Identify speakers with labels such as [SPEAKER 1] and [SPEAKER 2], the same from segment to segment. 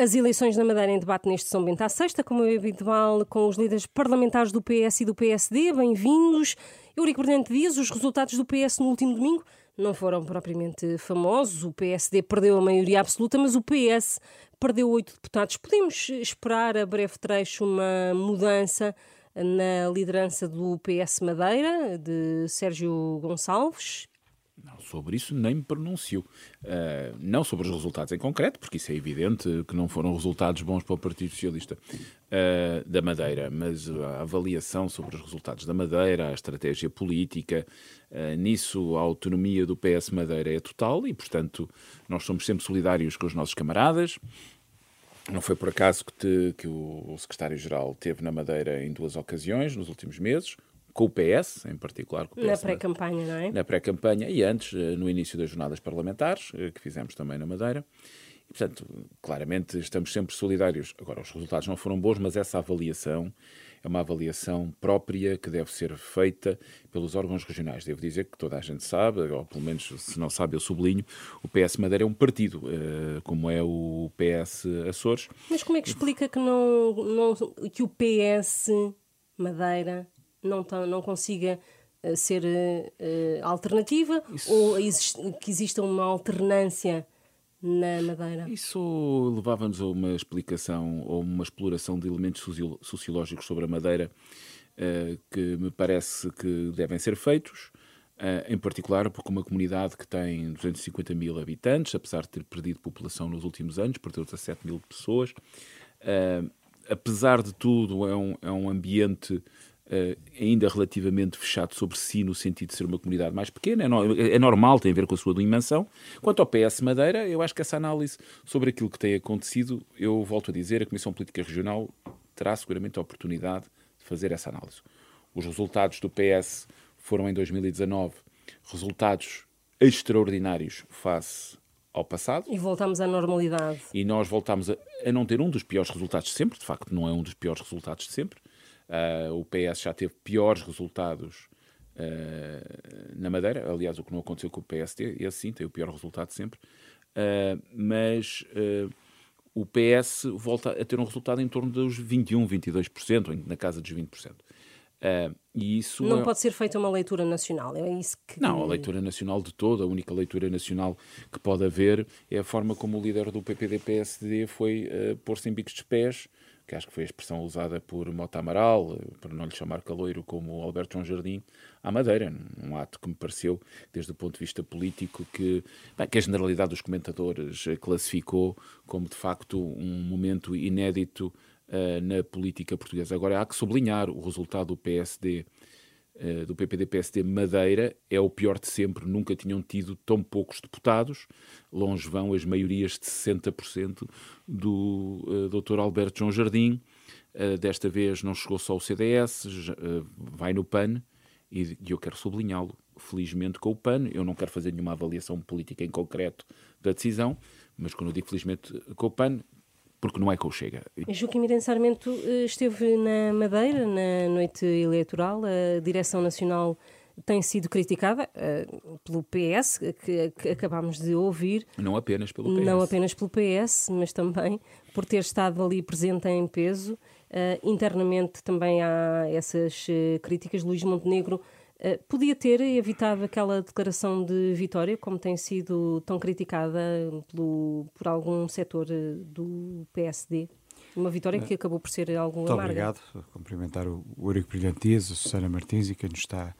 [SPEAKER 1] As eleições na Madeira em debate neste São Bento à Sexta, como é habitual, com os líderes parlamentares do PS e do PSD. Bem-vindos. Eurico Bernardo Dias, os resultados do PS no último domingo não foram propriamente famosos. O PSD perdeu a maioria absoluta, mas o PS perdeu oito deputados. Podemos esperar a breve trecho uma mudança na liderança do PS Madeira, de Sérgio Gonçalves?
[SPEAKER 2] Não, sobre isso nem me pronuncio. Uh, não sobre os resultados em concreto, porque isso é evidente que não foram resultados bons para o Partido Socialista uh, da Madeira, mas a avaliação sobre os resultados da Madeira, a estratégia política, uh, nisso a autonomia do PS Madeira é total e, portanto, nós somos sempre solidários com os nossos camaradas. Não foi por acaso que, te, que o secretário-geral teve na Madeira em duas ocasiões nos últimos meses com o PS, em particular com o PS.
[SPEAKER 1] Na pré-campanha, não é?
[SPEAKER 2] Na pré-campanha e antes, eh, no início das jornadas parlamentares, eh, que fizemos também na Madeira. E, portanto, claramente estamos sempre solidários. Agora, os resultados não foram bons, mas essa avaliação é uma avaliação própria que deve ser feita pelos órgãos regionais. Devo dizer que toda a gente sabe, ou pelo menos se não sabe, eu sublinho, o PS Madeira é um partido, eh, como é o PS Açores.
[SPEAKER 1] Mas como é que explica que, não, não que o PS Madeira não, não consiga uh, ser uh, alternativa Isso... ou que exista uma alternância na Madeira?
[SPEAKER 2] Isso levava-nos a uma explicação ou uma exploração de elementos sociológicos sobre a Madeira uh, que me parece que devem ser feitos. Uh, em particular porque uma comunidade que tem 250 mil habitantes, apesar de ter perdido população nos últimos anos, perdeu 17 mil pessoas, apesar de tudo, é um, é um ambiente Uh, ainda relativamente fechado sobre si, no sentido de ser uma comunidade mais pequena, é, no, é, normal, tem a ver com a sua dimensão. Quanto ao PS Madeira, eu acho que essa análise sobre aquilo que tem acontecido, eu volto a dizer, a Comissão Política Regional terá seguramente a oportunidade de fazer essa análise. Os resultados do PS foram em 2019 resultados extraordinários face ao passado.
[SPEAKER 1] E voltamos à normalidade.
[SPEAKER 2] E nós voltamos a, a não ter um dos piores resultados de sempre, de facto não é um dos piores resultados de sempre, Uh, o PS já teve piores resultados uh, na Madeira, aliás, o que não aconteceu com o PSD, esse sim tem o pior resultado sempre, uh, mas o PS volta a ter um resultado em torno dos 21, 22%, na casa dos 20%. Uh, e isso
[SPEAKER 1] não
[SPEAKER 2] é...
[SPEAKER 1] pode ser feita uma leitura nacional, é isso que.
[SPEAKER 2] Não, a leitura nacional de toda, a única leitura nacional que pode haver é a forma como o líder do PPD-PSD foi uh, pôr-se em bicos de pés que acho que foi a expressão usada por Mota Amaral, eh, para não lhe chamar caloiro, como Alberto João Jardim, à Madeira. Um ato que me pareceu, desde o ponto de vista político, que, bem, que a generalidade dos comentadores eh, classificou como, de facto, um momento inédito uh, na política portuguesa. Agora, há que sublinhar o resultado do PSD Uh, do PPD-PSD Madeira é o pior de sempre. Nunca tinham tido tão poucos deputados. Longe vão as maiorias de 60% do uh, Dr. Alberto João Jardim. Uh, desta vez não chegou só o CDS, vai no PAN e, e eu quero sublinhá-lo. Felizmente com o PAN, eu não quero fazer nenhuma avaliação política em concreto da decisão, mas quando eu digo felizmente com o PAN, porque não é que o Chega.
[SPEAKER 1] Joaquim Miranda Sarmento eh, esteve na Madeira na noite eleitoral, a Direção Nacional tem sido criticada uh, pelo PS, que, que, acabámos de ouvir.
[SPEAKER 2] Não apenas pelo PS.
[SPEAKER 1] Não apenas pelo PS, mas também por ter estado ali presente em peso. Uh, internamente também há essas uh, críticas. Luís Montenegro podia ter evitado aquela declaração de vitória, como tem sido tão criticada pelo, por algum setor eh, do PSD? Uma vitória que acabou por ser algo
[SPEAKER 3] Muito
[SPEAKER 1] amarga.
[SPEAKER 3] obrigado. Cumprimentar o Eurico Brilhante Dias, a Susana Martins e quem nos está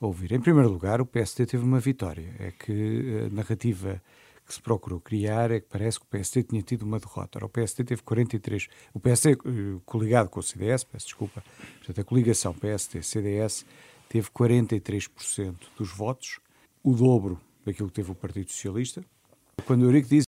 [SPEAKER 3] a ouvir. Em primeiro lugar, o PSD teve uma vitória. É que a narrativa que se procurou criar é que parece que o PSD tinha tido uma derrota. Ora, o PSD teve 43. O PSD, eh, coligado com o CDS, peço desculpa, portanto, a coligação PSD-CDS teve 43% dos votos, o dobro daquilo que teve o Partido Socialista. Quando o Eurico diz